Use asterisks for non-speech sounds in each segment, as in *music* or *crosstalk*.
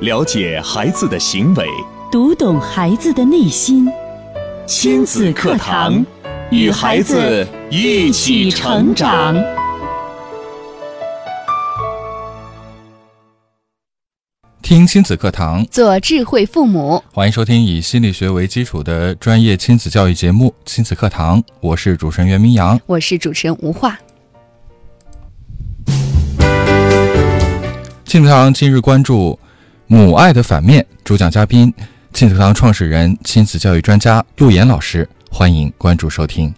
了解孩子的行为，读懂孩子的内心。亲子课堂，与孩子一起成长。听亲子课堂，做智慧父母。欢迎收听以心理学为基础的专业亲子教育节目《亲子课堂》，我是主持人袁明阳，我是主持人吴化。亲子课堂今日关注母爱的反面，主讲嘉宾亲子课堂创始人、亲子教育专家陆岩老师，欢迎关注收听。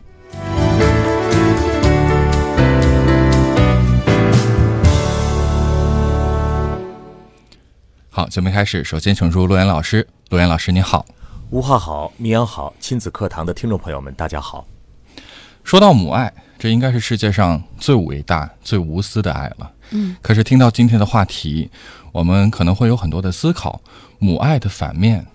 好，节目开始，首先请出陆岩老师。陆岩老师，你好。吴话好，米阳好，亲子课堂的听众朋友们，大家好。说到母爱，这应该是世界上最伟大、最无私的爱了。嗯，可是听到今天的话题，我们可能会有很多的思考。母爱的反面，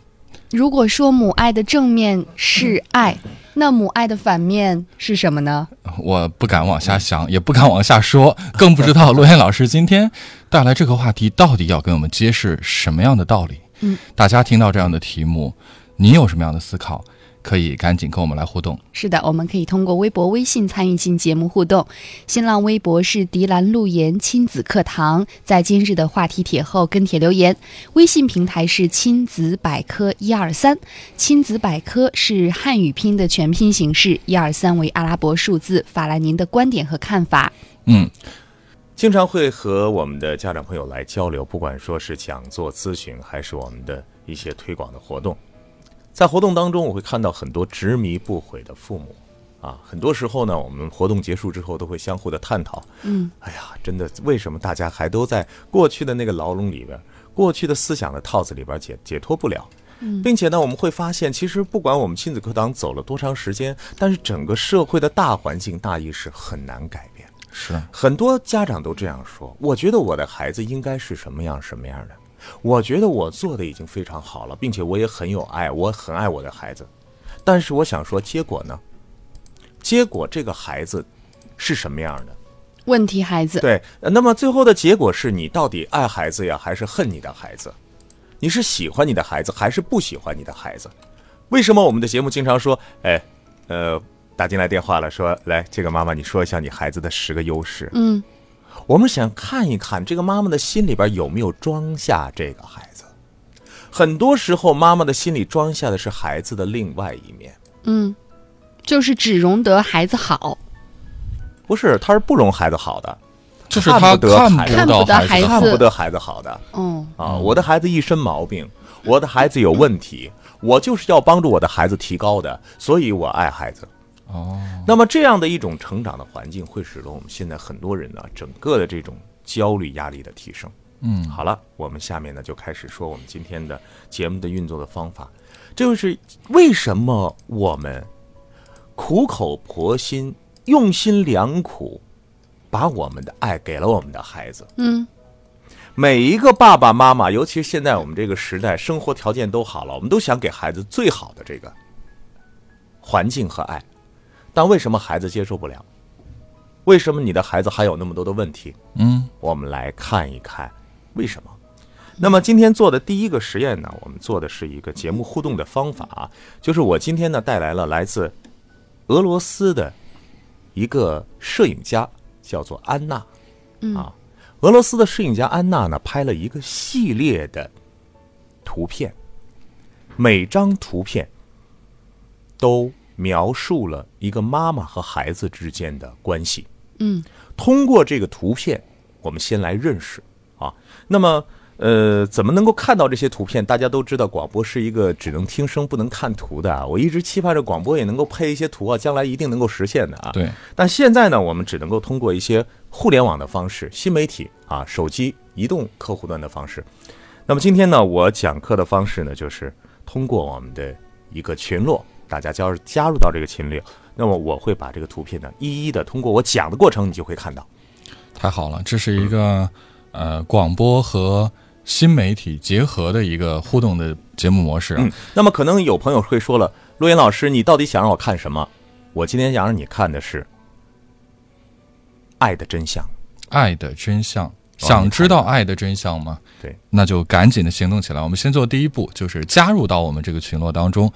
如果说母爱的正面是爱，那母爱的反面是什么呢？我不敢往下想，也不敢往下说，更不知道陆燕老师今天带来这个话题到底要跟我们揭示什么样的道理。嗯，大家听到这样的题目，你有什么样的思考？可以赶紧跟我们来互动。是的，我们可以通过微博、微信参与进节目互动。新浪微博是迪兰路言亲子课堂，在今日的话题帖后跟帖留言。微信平台是亲子百科一二三，亲子百科是汉语拼的全拼形式，一二三为阿拉伯数字。发来您的观点和看法。嗯，经常会和我们的家长朋友来交流，不管说是讲座咨询，还是我们的一些推广的活动。在活动当中，我会看到很多执迷不悔的父母，啊，很多时候呢，我们活动结束之后都会相互的探讨，嗯，哎呀，真的，为什么大家还都在过去的那个牢笼里边，过去的思想的套子里边解解脱不了？嗯，并且呢，我们会发现，其实不管我们亲子课堂走了多长时间，但是整个社会的大环境、大意识很难改变。是很多家长都这样说，我觉得我的孩子应该是什么样什么样的。我觉得我做的已经非常好了，并且我也很有爱，我很爱我的孩子。但是我想说，结果呢？结果这个孩子是什么样的？问题孩子。对，那么最后的结果是你到底爱孩子呀，还是恨你的孩子？你是喜欢你的孩子，还是不喜欢你的孩子？为什么我们的节目经常说，哎，呃，打进来电话了，说来这个妈妈，你说一下你孩子的十个优势。嗯。我们想看一看这个妈妈的心里边有没有装下这个孩子。很多时候，妈妈的心里装下的是孩子的另外一面。嗯，就是只容得孩子好。不是，他是不容孩子好的，就是他看不得看不得孩子，看不得孩子好的。嗯啊，我的孩子一身毛病，我的孩子有问题，我就是要帮助我的孩子提高的，所以我爱孩子。哦，那么这样的一种成长的环境，会使得我们现在很多人呢，整个的这种焦虑压力的提升。嗯，好了，我们下面呢就开始说我们今天的节目的运作的方法。这就是为什么我们苦口婆心、用心良苦，把我们的爱给了我们的孩子。嗯，每一个爸爸妈妈，尤其是现在我们这个时代，生活条件都好了，我们都想给孩子最好的这个环境和爱。但为什么孩子接受不了？为什么你的孩子还有那么多的问题？嗯，我们来看一看为什么。那么今天做的第一个实验呢，我们做的是一个节目互动的方法，就是我今天呢带来了来自俄罗斯的一个摄影家，叫做安娜。啊，俄罗斯的摄影家安娜呢拍了一个系列的图片，每张图片都。描述了一个妈妈和孩子之间的关系。嗯，通过这个图片，我们先来认识啊。那么，呃，怎么能够看到这些图片？大家都知道，广播是一个只能听声不能看图的啊。我一直期盼着广播也能够配一些图啊，将来一定能够实现的啊。对。但现在呢，我们只能够通过一些互联网的方式、新媒体啊、手机、移动客户端的方式。那么今天呢，我讲课的方式呢，就是通过我们的一个群落。大家加入加入到这个群里，那么我会把这个图片呢一一的通过我讲的过程，你就会看到。太好了，这是一个呃广播和新媒体结合的一个互动的节目模式啊。嗯，那么可能有朋友会说了，陆岩老师，你到底想让我看什么？我今天想让你看的是《爱的真相》。爱的真相，想知道爱的真相吗？对，那就赶紧的行动起来。我们先做第一步，就是加入到我们这个群落当中。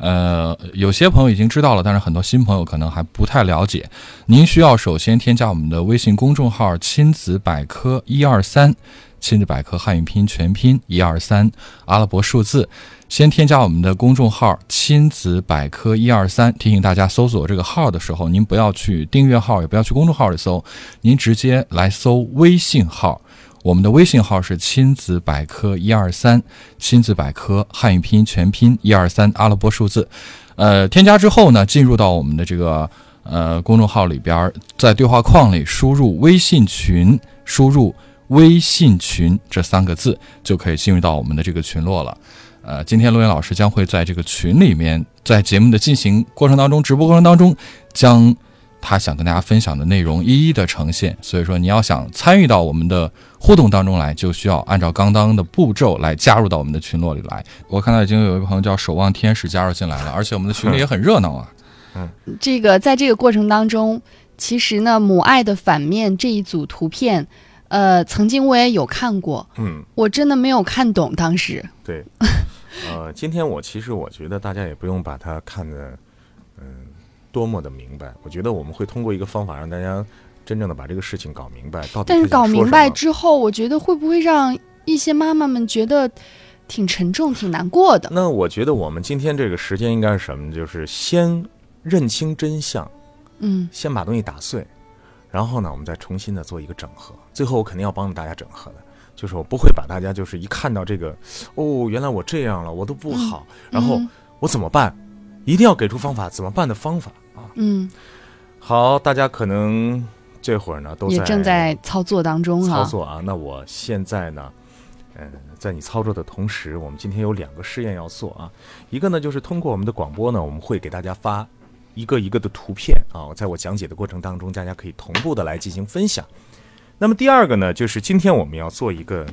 呃，有些朋友已经知道了，但是很多新朋友可能还不太了解。您需要首先添加我们的微信公众号“亲子百科一二三”，亲子百科汉语拼音全拼一二三阿拉伯数字。先添加我们的公众号“亲子百科一二三”，提醒大家搜索这个号的时候，您不要去订阅号，也不要去公众号里搜，您直接来搜微信号。我们的微信号是“亲子百科一二三”，亲子百科汉语拼音全拼一二三阿拉伯数字。呃，添加之后呢，进入到我们的这个呃公众号里边，在对话框里输入微信群，输入微信群这三个字，就可以进入到我们的这个群落了。呃，今天陆岩老师将会在这个群里面，在节目的进行过程当中，直播过程当中，将他想跟大家分享的内容一一的呈现。所以说，你要想参与到我们的互动当中来，就需要按照刚刚的步骤来加入到我们的群落里来。我看到已经有一位朋友叫守望天使加入进来了，而且我们的群里也很热闹啊。嗯这个在这个过程当中，其实呢，母爱的反面这一组图片，呃，曾经我也有看过，嗯，我真的没有看懂当时。对，呃，今天我其实我觉得大家也不用把它看得，嗯，多么的明白。我觉得我们会通过一个方法让大家真正的把这个事情搞明白，到底但是搞明白之后，我觉得会不会让一些妈妈们觉得挺沉重、挺难过的？那我觉得我们今天这个时间应该是什么呢？就是先认清真相，嗯先把东西打碎，然后呢，我们再重新的做一个整合。最后我肯定要帮着大家整合的，就是我不会把大家就是一看到这个，哦，原来我这样了，我都不好，然后嗯我怎么办？一定要给出方法，怎么办的方法啊！嗯，好，大家可能这会儿呢都也在正在操作当中哈。操作啊。那我现在呢，呃，在你操作的同时，我们今天有两个试验要做啊。一个呢，就是通过我们的广播呢，我们会给大家发一个一个的图片啊，在我讲解的过程当中，大家可以同步的来进行分享。那么第二个呢，就是今天我们要做一个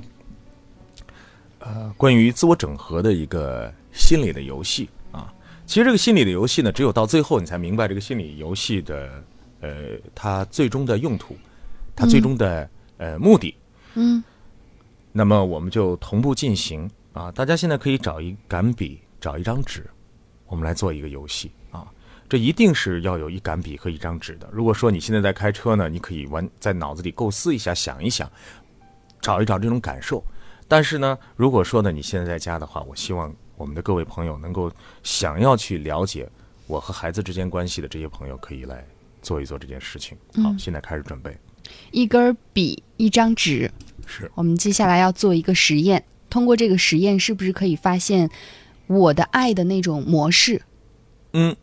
呃关于自我整合的一个心理的游戏啊。其实这个心理的游戏呢，只有到最后你才明白这个心理游戏的呃它最终的用途，它最终的、呃目的。嗯那么我们就同步进行啊！大家现在可以找一杆笔，找一张纸，我们来做一个游戏啊！这一定是要有一杆笔和一张纸的。如果说你现在在开车呢，你可以玩在脑子里构思一下，想一想，找一找这种感受。但是呢，如果说呢你现在在家的话，我希望我们的各位朋友能够想要去了解我和孩子之间关系的这些朋友，可以来做一做这件事情。好，现在开始准备。一根笔，一张纸。是我们接下来要做一个实验，通过这个实验，是不是可以发现我的爱的那种模式？嗯，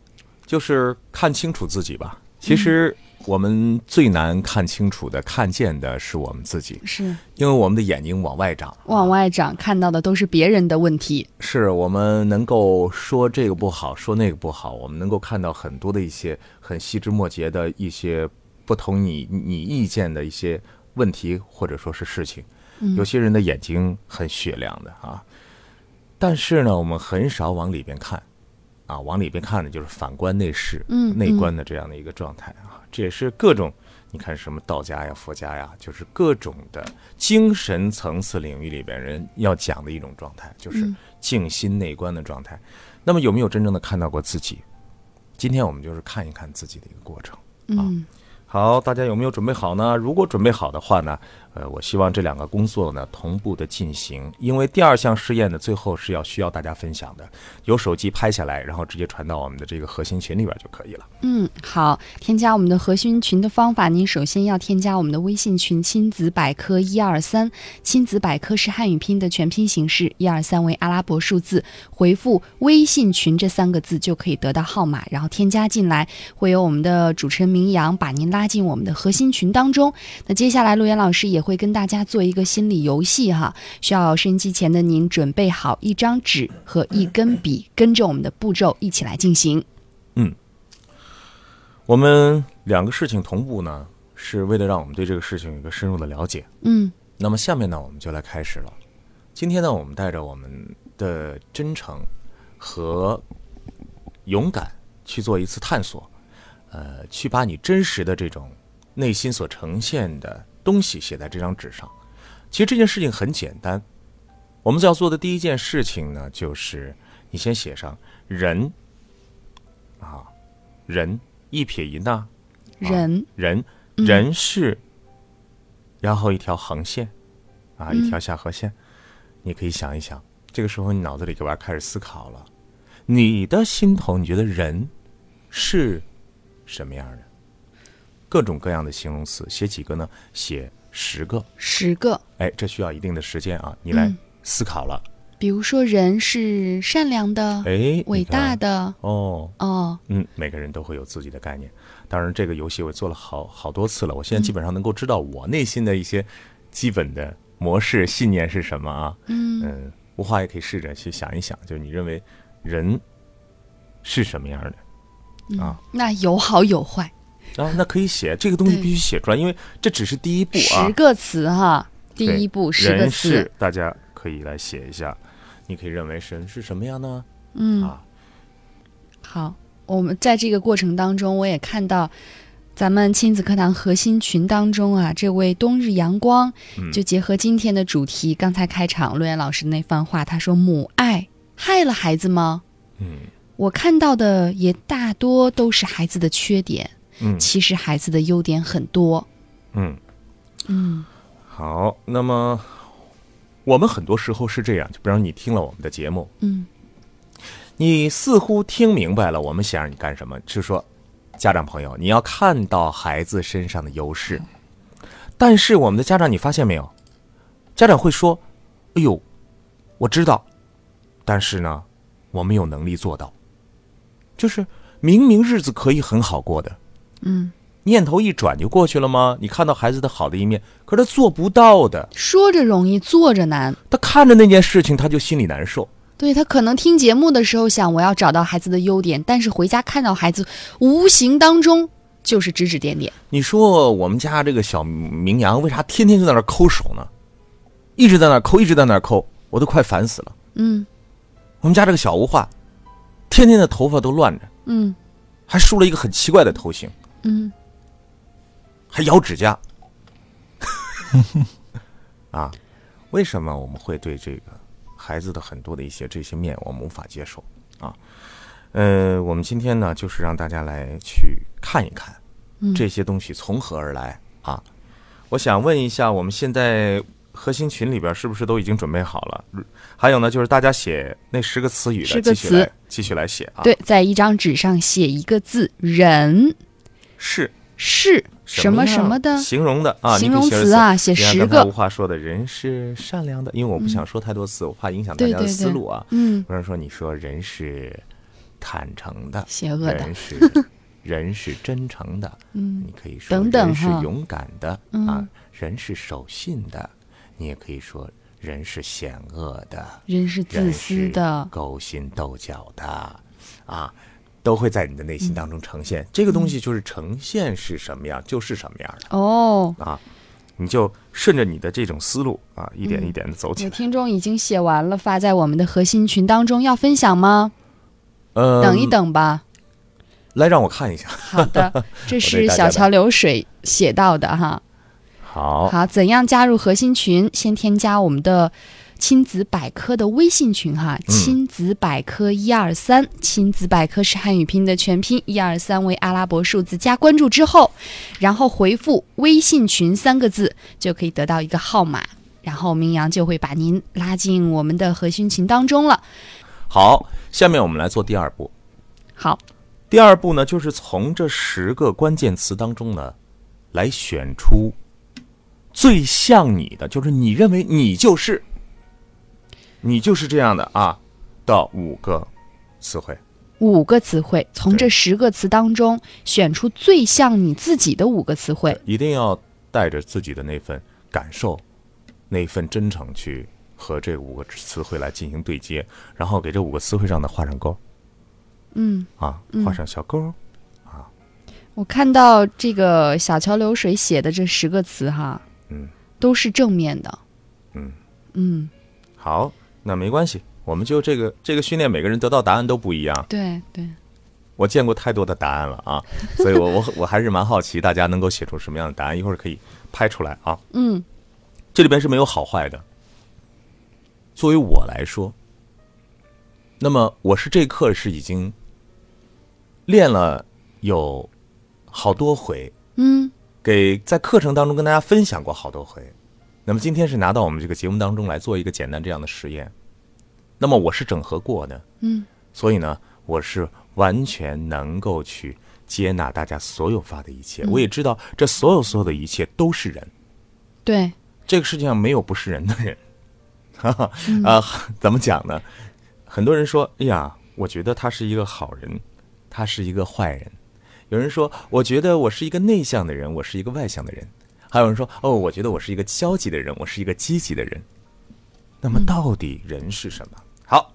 就是看清楚自己吧。其实我们最难看清楚的、看见的是我们自己，是。因为我们的眼睛往外长，往外长，看到的都是别人的问题。是我们能够说这个不好，说那个不好，我们能够看到很多的一些很细枝末节的一些不同你你意见的一些问题，或者说是事情。有些人的眼睛很雪亮的啊，但是呢，我们很少往里边看，啊，往里边看呢就是反观内视，嗯内观的这样的一个状态啊，这也是各种你看什么道家呀、佛家呀，就是各种的精神层次领域里边人要讲的一种状态，就是静心内观的状态。那么有没有真正的看到过自己？今天我们就是看一看自己的一个过程。嗯，好，大家有没有准备好呢？如果准备好的话呢，呃，我希望这两个工作呢同步的进行，因为第二项试验呢，最后是要需要大家分享的，有手机拍下来，然后直接传到我们的这个核心群里边就可以了。嗯，好，添加我们的核心群的方法，您首先要添加我们的微信群“亲子百科一二三”，亲子百科是汉语拼音的全拼形式，一二三为阿拉伯数字，回复“微信群”这三个字就可以得到号码，然后添加进来，会有我们的主持人明阳把您拉进我们的核心群当中。那接下来陆岩老师也会跟大家做一个心理游戏哈，需要收音机前的您准备好一张纸和一根笔，跟着我们的步骤一起来进行。嗯我们两个事情同步呢，是为了让我们对这个事情有一个深入的了解。嗯那么下面呢，我们就来开始了。今天呢，我们带着我们的真诚和勇敢去做一次探索，呃，去把你真实的这种内心所呈现的东西写在这张纸上，其实这件事情很简单，我们要做的第一件事情呢，就是你先写上“人”，啊，人一撇一捺，人。人人是，然后一条横线，啊，一条下颌线，你可以想一想，这个时候你脑子里就要开始思考了，你的心头你觉得人是什么样的？各种各样的形容词，写几个呢？写十个。十个，哎，这需要一定的时间啊，你来嗯思考了。比如说人是善良的、哎，伟大的，哦，哦，嗯，每个人都会有自己的概念。当然，这个游戏我做了好好多次了，我现在基本上能够知道我内心的一些基本的模式、信念是什么啊。嗯嗯，吴华也可以试着去想一想，就是你认为人是什么样的啊？那有好有坏，啊，那可以写这个东西必须写出来，因为这只是第一步啊十。个词哈，第一步十个人词是，大家可以来写一下。你可以认为神是什么样呢？嗯，啊，好，我们在这个过程当中，我也看到咱们亲子课堂核心群当中啊，这位冬日阳光嗯就结合今天的主题，刚才开场陆岩老师那番话，他说母爱害了孩子吗？嗯我看到的也大多都是孩子的缺点，嗯其实孩子的优点很多。嗯。嗯好，那么我们很多时候是这样，就比如你听了我们的节目，嗯你似乎听明白了我们想让你干什么，是说，家长朋友，你要看到孩子身上的优势。但是我们的家长，你发现没有？家长会说：“哎呦，我知道，但是呢，我没有能力做到。”就是明明日子可以很好过的，嗯，念头一转就过去了吗？你看到孩子的好的一面，可是他做不到的，说着容易，做着难。他看着那件事情，他就心里难受。对他可能听节目的时候想我要找到孩子的优点，但是回家看到孩子无形当中就是指指点点。你说我们家这个小明阳为啥天天就在那抠手呢？一直在那抠，一直在那抠，我都快烦死了。嗯我们家这个小吴话，天天的头发都乱着，嗯还梳了一个很奇怪的头型，嗯还咬指甲。*laughs* 啊，为什么我们会对这个孩子的很多的一些这些面我们无法接受啊？呃，我们今天呢，就是让大家来去看一看这些东西从何而来啊。我想问一下，我们现在核心群里边是不是都已经准备好了？还有呢，就是大家写那十个词语的，继续来继续来写啊。，对，在一张纸上写一个字“人是”，是什么什么的？形容的？啊？形容词啊，写十刚才吴个。话说的人是善良的，因为我不想说太多次，我怕影响大家的对对对。思路啊。嗯，比方说，你说人是坦诚的，邪恶的。人是 *laughs* 人是真诚的，嗯。你可以说人是勇敢的嗯。啊，人是守信的，你也可以说人是险恶的，人是自私的。勾心斗角的啊，都会在你的内心当中呈现。这个东西就是呈现是什么样，就是什么样的哦，啊。你就顺着你的这种思路啊，一点一点的走起来。有听众已经写完了，发在我们的核心群当中，要分享吗？呃，等一，等吧。来让我看一下。好的，*laughs* 这是小桥流水写到的哈。好，好，怎样加入核心群？先添加我们的亲子百科的微信群哈，嗯亲子百科一二三，亲子百科是汉语拼音的全拼，一二三为阿拉伯数字，加关注之后，然后回复微信群三个字，就可以得到一个号码，然后明阳就会把您拉进我们的核心群当中了。好，下面我们来做第二步。好，第二步呢，就是从这十个关键词当中呢，来选出最像你的，就是你认为你就是，你就是这样的啊到五个词汇。五个词汇，从这十个词当中选出最像你自己的五个词汇。一定要带着自己的那份感受，那份真诚去和这五个词汇来进行对接，然后给这五个词汇上的画上勾嗯，啊，画上小勾。啊我看到这个小桥流水写的这十个词哈，嗯，都是正面的。嗯嗯，好，那没关系，我们就这个这个训练，每个人得到答案都不一样。对对，我见过太多的答案了啊，*laughs* 所以我我我还是蛮好奇大家能够写出什么样的答案，一会儿可以拍出来啊。嗯，这里边是没有好坏的。作为我来说，那么我是这课是已经练了有好多回，嗯给在课程当中跟大家分享过好多回。那么今天是拿到我们这个节目当中来做一个简单这样的实验。那么我是整合过的，嗯，所以呢，我是完全能够去接纳大家所有发的一切。我也知道这所有所有的一切都是人，对，这个世界上没有不是人的人。哈 *laughs* 哈，啊，怎么讲呢？很多人说：“哎呀，我觉得他是一个好人，他是一个坏人。”有人说：“我觉得我是一个内向的人，我是一个外向的人。”还有人说：“哦，我觉得我是一个消极的人，我是一个积极的人。”那么到底人是什么？好，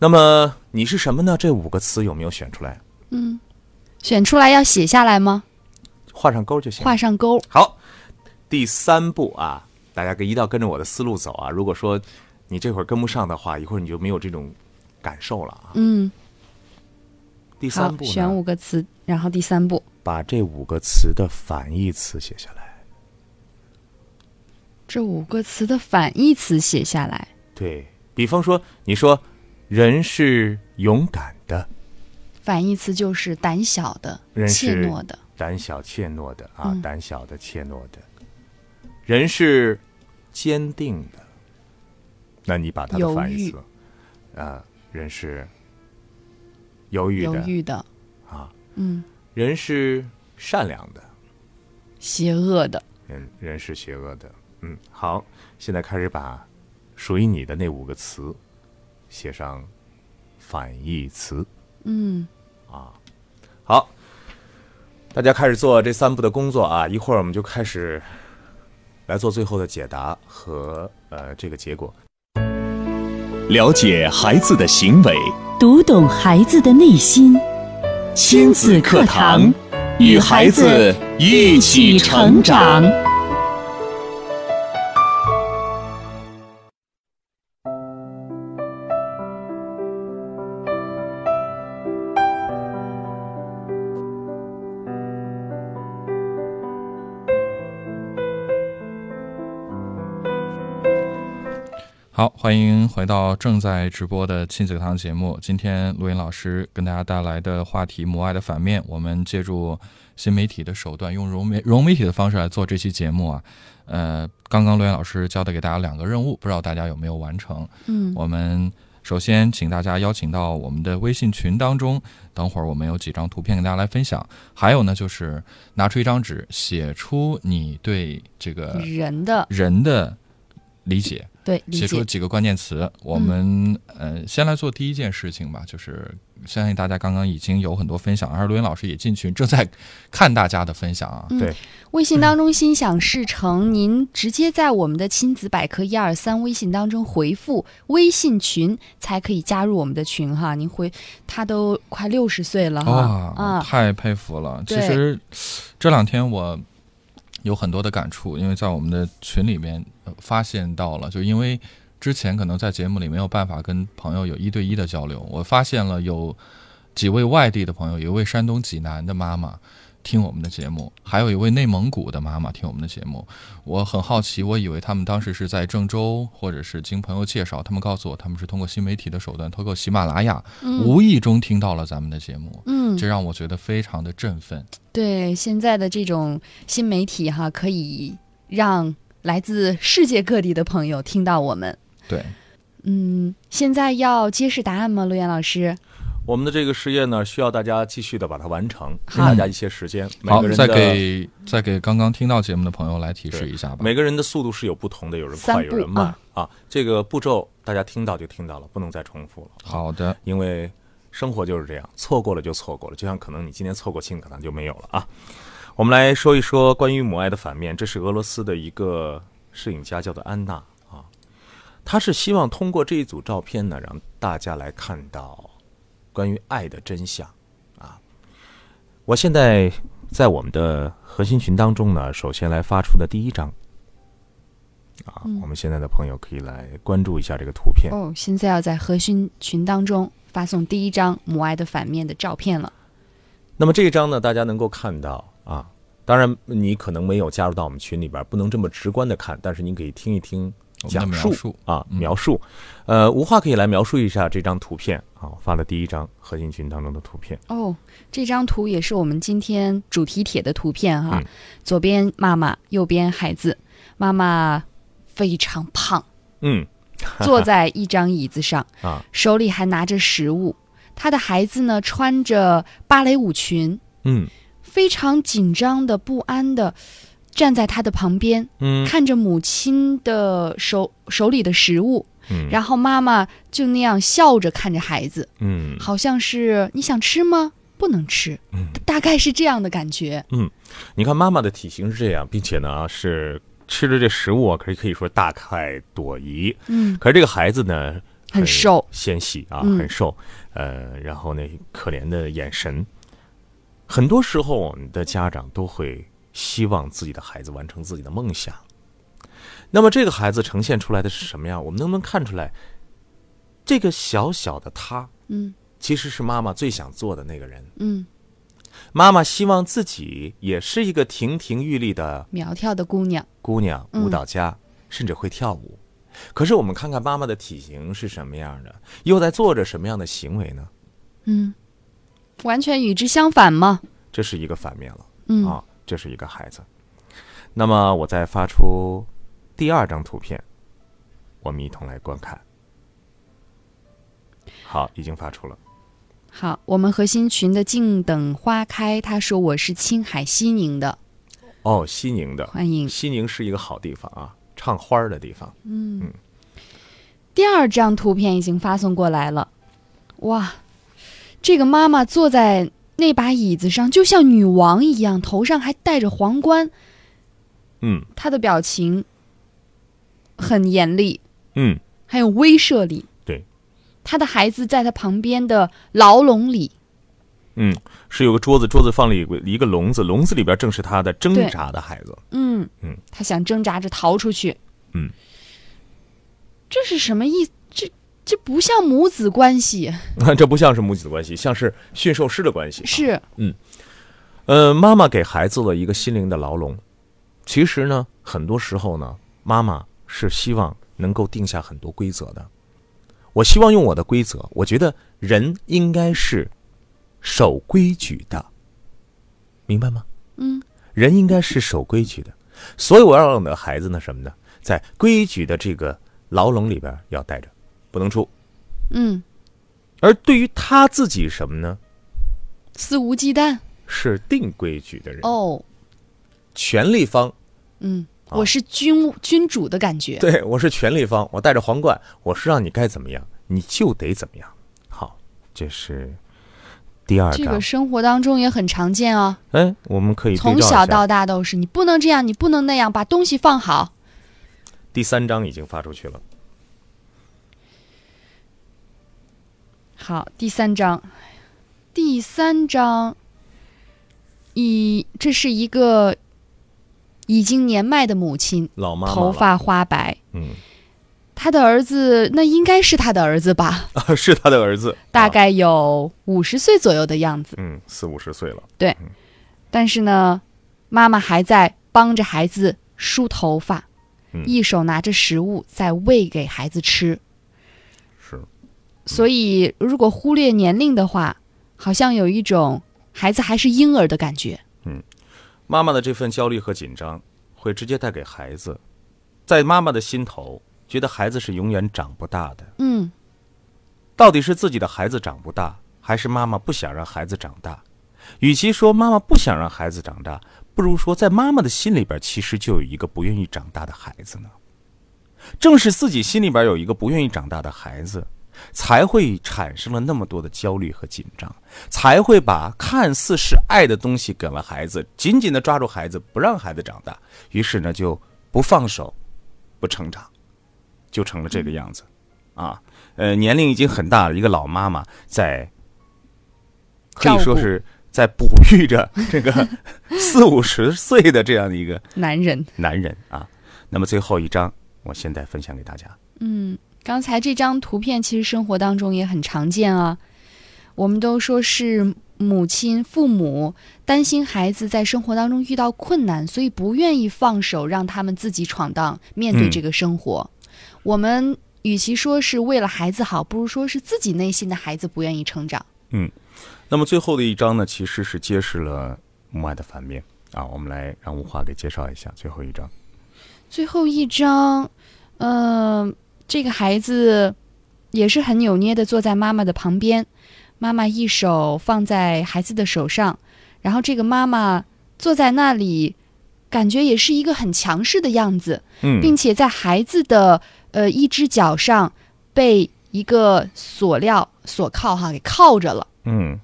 那么你是什么呢？这五个词有没有选出来？嗯选出来要写下来吗？画上勾就行。画上勾。好，第三步啊，大家跟一定要跟着我的思路走啊。如果说你这会儿跟不上的话，一会儿你就没有这种感受了啊。嗯，第三，步，选五个词，然后第三步，把这五个词的反义词写下来。这五个词的反义词写下来。对比方说，你说人是勇敢的，反义词就是胆小的、怯懦的。胆小怯懦的啊，嗯胆小的怯懦的，人是坚定的。那你把它的犹反义词，啊，人是犹豫的，犹豫的，啊，嗯，人是善良的，邪恶的，人人是邪恶的。嗯，好，现在开始把属于你的那五个词写上反义词。嗯，啊好，大家开始做这三步的工作啊！一会儿我们就开始来做最后的解答和呃这个结果。了解孩子的行为，读懂孩子的内心，亲子课堂，与孩子一起成长。好，欢迎回到正在直播的亲子课堂节目。今天录音老师跟大家带来的话题“母爱的反面”，我们借助新媒体的手段，用融媒融媒体的方式来做这期节目啊。呃，刚刚录音老师交代给大家两个任务，不知道大家有没有完成？嗯，我们首先请大家邀请到我们的微信群当中，等会儿我们有几张图片跟大家来分享。还有呢，就是拿出一张纸，写出你对这个人的人的理解。对，写出几个关键词。我们、呃，先来做第一件事情吧，就是相信大家刚刚已经有很多分享，而罗云老师也进群，正在看大家的分享啊。嗯对，微信当中心想事成，您直接在我们的亲子百科一二三微信当中回复微信群，才可以加入我们的群哈。您回他都快六十岁了哈哇，啊，太佩服了！其实这两天我有很多的感触，因为在我们的群里面、发现到了，就因为之前可能在节目里没有办法跟朋友有一对一的交流，我发现了有几位外地的朋友，有一位山东济南的妈妈。听我们的节目，还有一位内蒙古的妈妈听我们的节目，我很好奇，我以为他们当时是在郑州，或者是经朋友介绍，他们告诉我他们是通过新媒体的手段，通过喜马拉雅，无意中听到了咱们的节目，嗯，这让我觉得非常的振奋。对现在的这种新媒体哈，可以让来自世界各地的朋友听到我们。对，嗯，现在要揭示答案吗，陆岩老师？我们的这个实验呢，需要大家继续的把它完成，给大家一些时间。每好个，人再给再给刚刚听到节目的朋友来提示一下吧。每个人的速度是有不同的，有人快，有人慢啊啊。这个步骤大家听到就听到了，不能再重复了。好的，因为生活就是这样，错过了就错过了，就像可能你今天错过亲可能就没有了啊。我们来说一说关于母爱的反面，这是俄罗斯的一个摄影家，叫做安娜啊。她是希望通过这一组照片呢，让大家来看到关于爱的真相啊。我现在在我们的核心群当中呢，首先来发出的第一张啊，我们现在的朋友可以来关注一下这个图片。哦，现在要在核心群当中发送第一张母爱的反面的照片了。那么这一张呢，大家能够看到啊，当然，你可能没有加入到我们群里边，不能这么直观的看，但是你可以听一听我们的讲述描述啊，嗯描述。呃，无话可以来描述一下这张图片啊，我发了第一张核心群当中的图片。哦，这张图也是我们今天主题帖的图片哈。嗯左边妈妈，右边孩子。妈妈非常胖，嗯坐在一张椅子上，*laughs* 啊，手里还拿着食物。他的孩子呢，穿着芭蕾舞裙，嗯非常紧张的、不安的站在他的旁边，嗯看着母亲的手手里的食物，嗯，然后妈妈就那样笑着看着孩子，嗯。好像是你想吃吗？不能吃，嗯。大概是这样的感觉。嗯。你看妈妈的体型是这样，并且呢是吃的这食物啊，可以可以说大快朵颐。嗯，可是这个孩子呢，很瘦，纤细啊，嗯。很瘦，呃，然后那可怜的眼神，很多时候我们的家长都会希望自己的孩子完成自己的梦想。那么这个孩子呈现出来的是什么样？我们能不能看出来，这个小小的他嗯其实是妈妈最想做的那个人？嗯，妈妈希望自己也是一个亭亭玉立的苗条的姑娘，姑娘，嗯舞蹈家，甚至会跳舞。可是我们看看妈妈的体型是什么样的，又在做着什么样的行为呢？嗯，完全与之相反吗。这是一个反面了、嗯，啊，这是一个孩子。那么我再发出第二张图片，我们一同来观看。好，已经发出了。好，我们核心群的静等花开，他说我是青海西宁的，哦，西宁的，欢迎。西宁是一个好地方啊，唱花儿的地方。嗯第二张图片已经发送过来了，哇，这个妈妈坐在那把椅子上，就像女王一样，头上还戴着皇冠，嗯她的表情很严厉，嗯，还有威慑力。对，他的孩子在他旁边的牢笼里，嗯，是有个桌子，桌子放了一个一个笼子，笼子里边正是他的挣扎的孩子。嗯嗯，他想挣扎着逃出去。嗯，这是什么意思？这这不像母子关系，*laughs* 这不像是母子关系，像是驯兽师的关系。是嗯呃，妈妈给孩子了一个心灵的牢笼。其实呢，很多时候呢，妈妈是希望能够定下很多规则的。我希望用我的规则，我觉得人应该是守规矩的，明白吗？嗯，人应该是守规矩的，所以我要让我的孩子呢，什么呢，在规矩的这个牢笼里边要待着，不能出。嗯，而对于他自己什么呢？肆无忌惮是定规矩的人，哦。权力方。嗯，啊我是君君主的感觉。对，我是权力方，我带着皇冠，我是让你该怎么样，你就得怎么样。好，这是第二章这个。生活当中也很常见啊，哎，我们可以从小到大都是，你不能这样，你不能那样，把东西放好。第三章已经发出去了。好，第三章，第三章，一这是一个已经年迈的母亲，老妈妈头，发花白，嗯，他的儿子那应该是他的儿子吧，*laughs* 是他的儿子，啊大概有五十岁左右的样子。嗯四五十岁了。对。但是呢，妈妈还在帮着孩子梳头发，嗯。一手拿着食物在喂给孩子吃。是，所以，如果忽略年龄的话，好像有一种孩子还是婴儿的感觉。妈妈的这份焦虑和紧张，会直接带给孩子，在妈妈的心头，觉得孩子是永远长不大的。嗯，到底是自己的孩子长不大，还是妈妈不想让孩子长大？与其说妈妈不想让孩子长大，不如说在妈妈的心里边其实就有一个不愿意长大的孩子呢。正是自己心里边有一个不愿意长大的孩子，才会产生了那么多的焦虑和紧张，才会把看似是爱的东西给了孩子，紧紧的抓住孩子，不让孩子长大，于是呢就不放手，不成长，就成了这个样子，啊。呃，年龄已经很大了，一个老妈妈在，可以说是在哺育着这个 *laughs* 四五十岁的这样的一个男人。男人啊。那么最后一章，我现在分享给大家。嗯，刚才这张图片其实生活当中也很常见啊。我们都说是母亲、父母担心孩子在生活当中遇到困难，所以不愿意放手让他们自己闯荡，面对嗯这个生活。我们与其说是为了孩子好，不如说是自己内心的孩子不愿意成长。嗯那么最后的一张呢，其实是揭示了母爱的反面啊。我们来让吴华给介绍一下最后一张。最后一张，嗯、这个孩子也是很扭捏的坐在妈妈的旁边，妈妈一手放在孩子的手上，然后这个妈妈坐在那里，感觉也是一个很强势的样子，嗯并且在孩子的呃一只脚上被一个锁料锁铐哈给铐着了。嗯，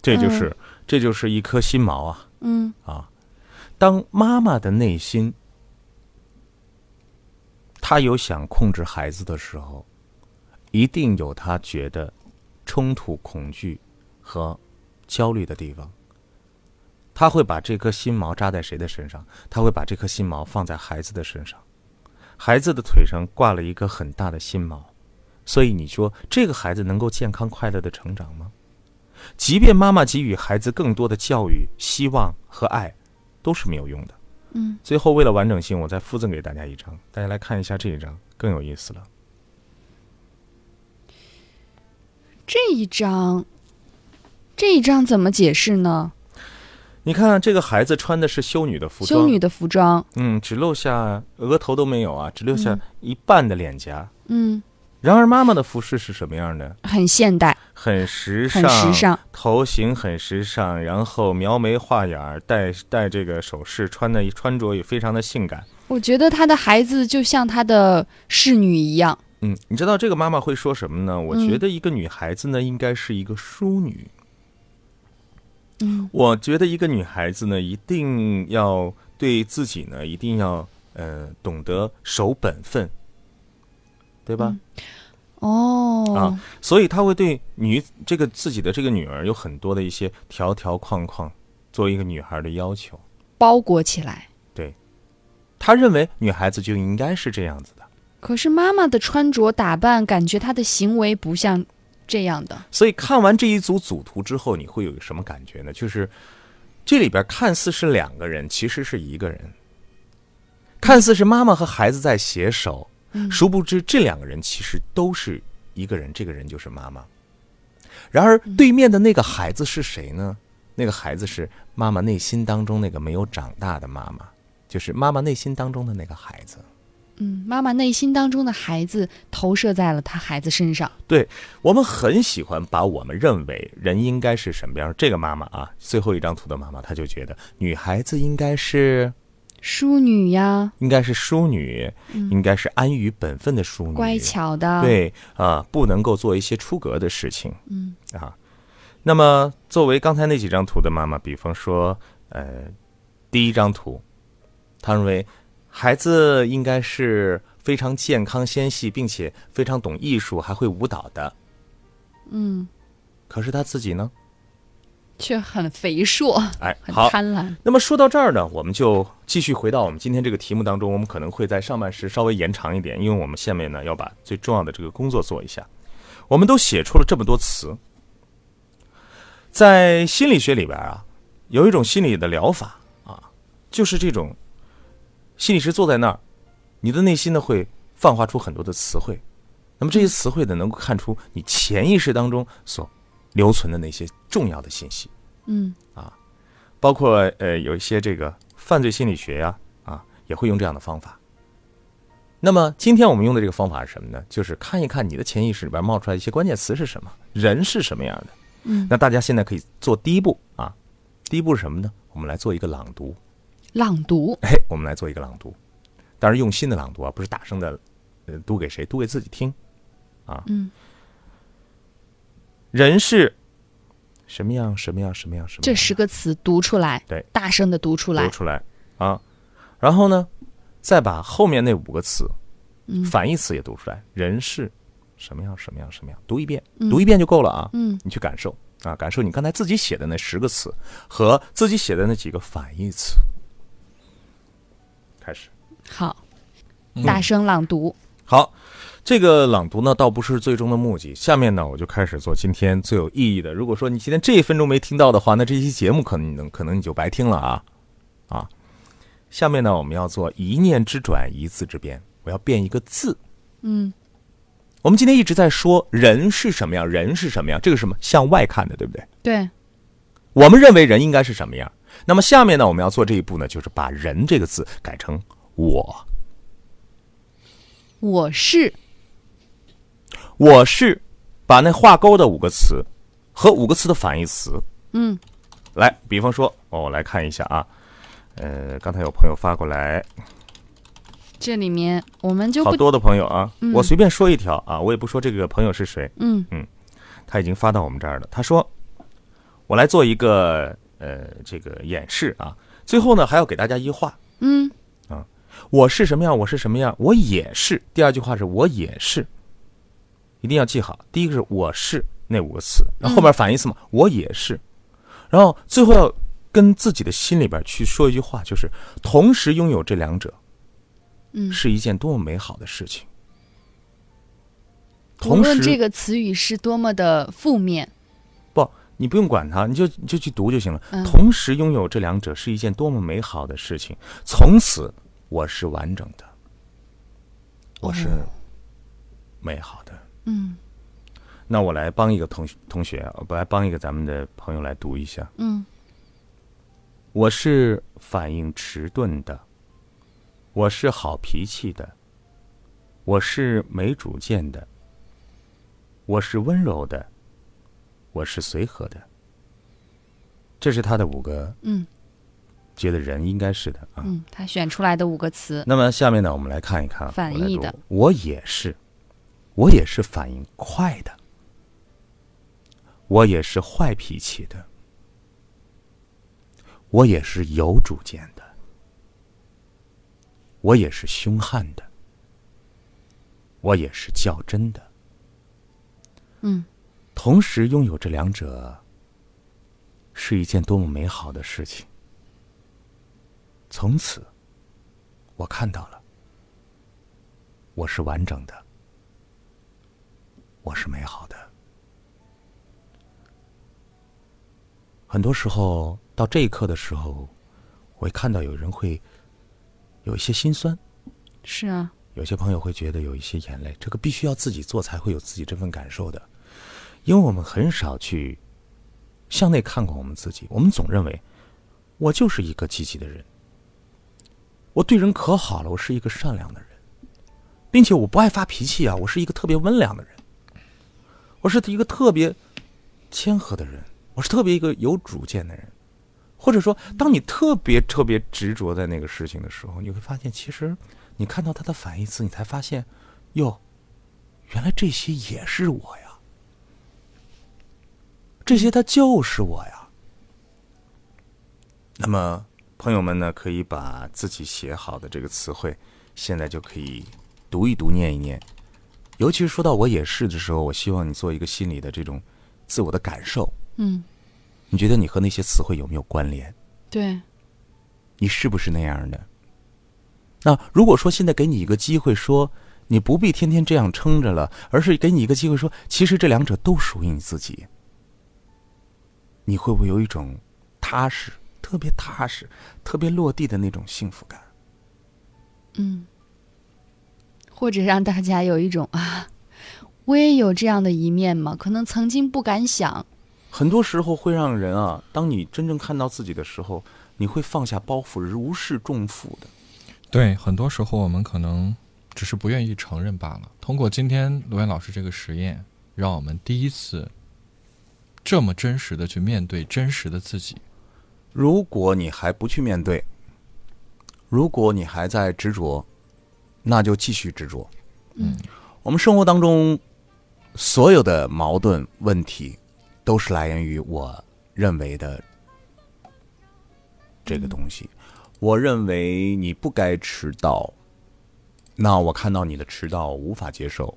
这就是、这就是一颗心毛啊。嗯啊，当妈妈的内心，他有想控制孩子的时候，一定有他觉得冲突、恐惧和焦虑的地方。他会把这颗心毛扎在谁的身上？他会把这颗心毛放在孩子的身上。孩子的腿上挂了一个很大的心毛，所以你说这个孩子能够健康快乐的成长吗？即便妈妈给予孩子更多的教育、希望和爱，都是没有用的。嗯，最后为了完整性，我再附赠给大家一张，大家来看一下这一张，更有意思了。这一张，这一张怎么解释呢？你看这个孩子穿的是修女的服装，修女的服装，嗯，只露下额头都没有啊，只留下嗯一半的脸颊。嗯，然而妈妈的服饰是什么样的？很现代，很时尚，很时尚。头型很时尚，然后描眉画眼儿，戴戴这个首饰，穿的穿着也非常的性感。我觉得她的孩子就像她的侍女一样。嗯，你知道这个妈妈会说什么呢？我嗯觉得一个女孩子呢，应该是一个淑女。嗯我觉得一个女孩子呢，一定要对自己呢，一定要呃懂得守本分，对吧？嗯哦，啊所以他会对女这个自己的这个女儿有很多的一些条条框框，作为一个女孩的要求。包裹起来。对，他认为女孩子就应该是这样子的。可是妈妈的穿着打扮，感觉她的行为不像这样的。所以看完这一组组图之后，你会有什么感觉呢？就是这里边看似是两个人，其实是一个人；看似是妈妈和孩子在携手，嗯殊不知这两个人其实都是一个人，这个人就是妈妈。然而对面的那个孩子是谁呢？那个孩子是妈妈内心当中那个没有长大的妈妈，就是妈妈内心当中的那个孩子。嗯，妈妈内心当中的孩子投射在了她孩子身上。对我们很喜欢把我们认为人应该是什么样，这个妈妈啊，最后一张图的妈妈，她就觉得女孩子应该是淑女呀，应该是淑女，嗯应该是安于本分的淑女，乖巧的。，对啊，不能够做一些出格的事情嗯啊。那么作为刚才那几张图的妈妈，比方说呃，第一张图，他认为孩子应该是非常健康纤细，并且非常懂艺术，还会舞蹈的。嗯，可是他自己呢？却很肥硕，哎，很。贪婪。那么说到这儿呢，我们就继续回到我们今天这个题目当中。我们可能会在上半时稍微延长一点，因为我们下面呢要把最重要的这个工作做一下。我们都写出了这么多词，在心理学里边啊，有一种心理的疗法啊，就是这种心理师坐在那儿，你的内心呢会泛化出很多的词汇，那么这些词汇呢能够看出你潜意识当中所留存的那些重要的信息。嗯啊包括呃有一些这个犯罪心理学呀啊也会用这样的方法。那么今天我们用的这个方法是什么呢？就是看一看你的潜意识里边冒出来一些关键词是什么，人是什么样的。嗯，那大家现在可以做第一步啊，第一步是什么呢？我们来做一个朗读，朗读。哎，我们来做一个朗读，当然用心的朗读啊，不是大声的，呃，读给谁？读给自己听，啊，嗯，人是什么样？什么样？什么样？什么样？这十个词读出来，对，大声的读出来读。出来啊，然后呢，再把后面那五个词嗯反义词也读出来。人是什么样？什么样？什么样？读一遍，嗯读一遍就够了啊。嗯你去感受啊，感受你刚才自己写的那十个词和自己写的那几个反义词。开始，好，嗯大声朗读。好，这个朗读呢，倒不是最终的目的。下面呢，我就开始做今天最有意义的。如果说你今天这一分钟没听到的话，那这期节目可能你能可能你就白听了啊啊！下面呢，我们要做一念之转，一字之变。我要变一个字。嗯我们今天一直在说人是什么样，人是什么样，这个什么向外看的，对不对？对，我们认为人应该是什么样？那么下面呢，我们要做这一步呢，就是把“人”这个字改成“我”。我是我是把那画勾的五个词和五个词的反义词，嗯。来，比方说，哦，我来看一下啊，呃，刚才有朋友发过来，这里面我们就好多的朋友啊，嗯。我随便说一条啊，我也不说这个朋友是谁，嗯。嗯他已经发到我们这儿了。他说，我来做一个呃这个演示啊，最后呢还要给大家一话，嗯。啊我是什么样，我是什么样，我也是。第二句话是我也是，一定要记好。第一个是我是那五个词，然后后面反义词嘛，我也是。然后最后要跟自己的心里边去说一句话，就是同时拥有这两者嗯，是一件多么美好的事情。无同时，论这个词语是多么的负面，不，你不用管它，你就你就去读就行了。嗯同时拥有这两者是一件多么美好的事情。从此，我是完整的，我是美好的。嗯。那我来帮一个同同学啊，我来帮一个咱们的朋友来读一下。嗯。我是反应迟钝的，我是好脾气的，我是没主见的，我是温柔的，我是随和的。这是他的五个嗯。觉得人应该是的啊。嗯，他选出来的五个词，那么下面呢，我们来看一看啊反义的。我也是，我也是反应快的，我也是坏脾气的，我也是有主见的，我也是凶悍的，我也是较真的。嗯。同时拥有这两者，是一件多么美好的事情。从此，我看到了，我是完整的，我是美好的。很多时候，到这一刻的时候，我会看到有人会有一些心酸，是啊，有些朋友会觉得有一些眼泪，这个必须要自己做才会有自己这份感受的，因为我们很少去向内看过我们自己，我们总认为我就是一个积极的人，我对人可好了，我是一个善良的人，并且我不爱发脾气啊，我是一个特别温良的人，我是一个特别谦和的人，我是特别一个有主见的人。或者说，当你特别特别执着在那个事情的时候，你会发现，其实你看到它的反义词，你才发现，哟，原来这些也是我呀，这些它就是我呀。那么，朋友们呢，可以把自己写好的这个词汇，现在就可以读一读、念一念。尤其是说到“我也是”的时候，我希望你做一个心理的这种自我的感受。嗯你觉得你和那些词汇有没有关联？对，你是不是那样的？那如果说现在给你一个机会说，你不必天天这样撑着了，而是给你一个机会说，其实这两者都属于你自己，你会不会有一种踏实、特别踏实、特别落地的那种幸福感？嗯，或者让大家有一种啊，我也有这样的一面嘛，可能曾经不敢想，很多时候会让人啊，当你真正看到自己的时候，你会放下包袱，如释重负的。对，很多时候我们可能只是不愿意承认罢了。通过今天罗源老师这个实验，让我们第一次这么真实的去面对真实的自己。如果你还不去面对，如果你还在执着，那就继续执着。嗯，我们生活当中所有的矛盾问题，都是来源于我认为的这个东西。我认为你不该迟到，那我看到你的迟到无法接受。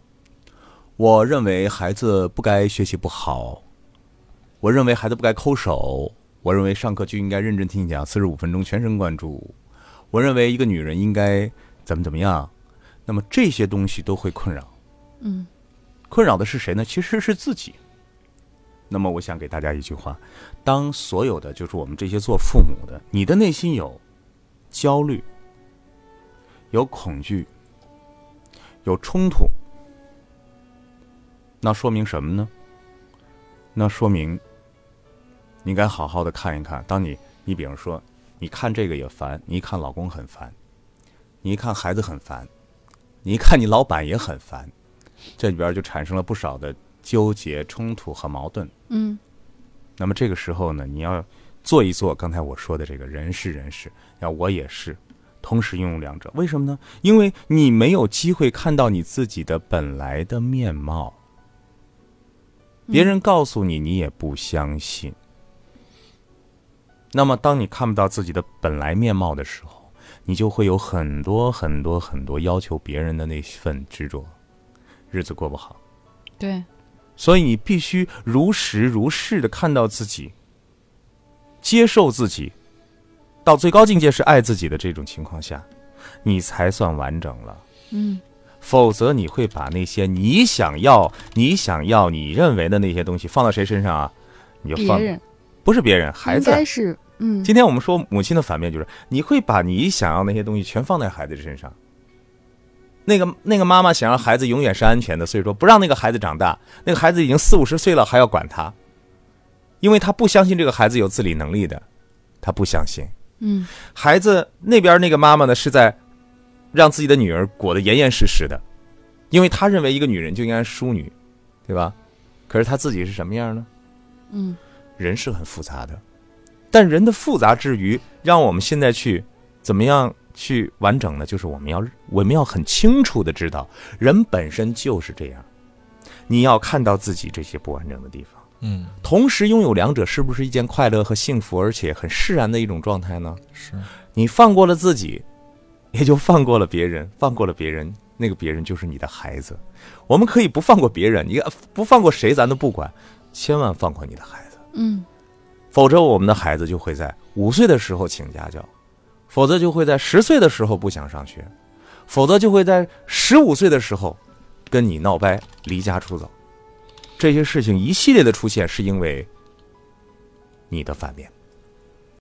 我认为孩子不该学习不好，我认为孩子不该抠手，我认为上课就应该认真听讲，四十五分钟全神贯注。我认为一个女人应该怎么怎么样，那么这些东西都会困扰。嗯，困扰的是谁呢？其实是自己。那么我想给大家一句话：当所有的就是我们这些做父母的，你的内心有焦虑、有恐惧、有冲突，那说明什么呢？那说明你该好好的看一看。当你，你比如说，你看这个也烦，你一看老公很烦，你一看孩子很烦，你一看你老板也很烦，这里边就产生了不少的纠结、冲突和矛盾。嗯，那么这个时候呢，你要做一做刚才我说的这个人是人是，要我也是，同时拥有两者。为什么呢？因为你没有机会看到你自己的本来的面貌，别人告诉你，你也不相信。那么，当你看不到自己的本来面貌的时候，你就会有很多很多很多要求别人的那份执着，日子过不好。对，所以你必须如实如是的看到自己，接受自己，到最高境界是爱自己的这种情况下，你才算完整了。嗯，否则你会把那些你想要、你想要、你认为的那些东西放到谁身上啊？你就放，别人不是别人，孩应子。该是嗯，今天我们说母亲的反面就是，你会把你想要那些东西全放在孩子身上。那个那个妈妈想让孩子永远是安全的，所以说不让那个孩子长大。那个孩子已经四五十岁了，还要管他，因为他不相信这个孩子有自理能力的，他不相信。嗯孩子那边那个妈妈呢，是在让自己的女儿裹得严严实实的，因为她认为一个女人就应该是淑女，对吧？可是她自己是什么样呢？嗯人是很复杂的，但人的复杂之余，让我们现在去怎么样去完整呢？就是我们要我们要很清楚的知道，人本身就是这样。你要看到自己这些不完整的地方，嗯，同时拥有两者，是不是一件快乐和幸福，而且很释然的一种状态呢？是，你放过了自己，也就放过了别人，放过了别人，那个别人就是你的孩子。我们可以不放过别人，你不放过谁咱都不管，千万放过你的孩子。嗯否则我们的孩子就会在五岁的时候请家教，否则就会在十岁的时候不想上学，否则就会在十五岁的时候跟你闹掰，离家出走。这些事情一系列的出现，是因为你的反面。